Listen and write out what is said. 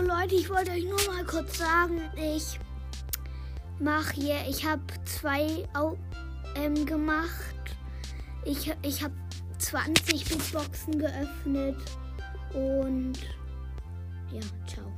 Leute, ich wollte euch nur mal kurz sagen, ich mache hier, ich habe zwei ähm, gemacht. Ich, ich habe 20 Big Boxen geöffnet und ja. ciao.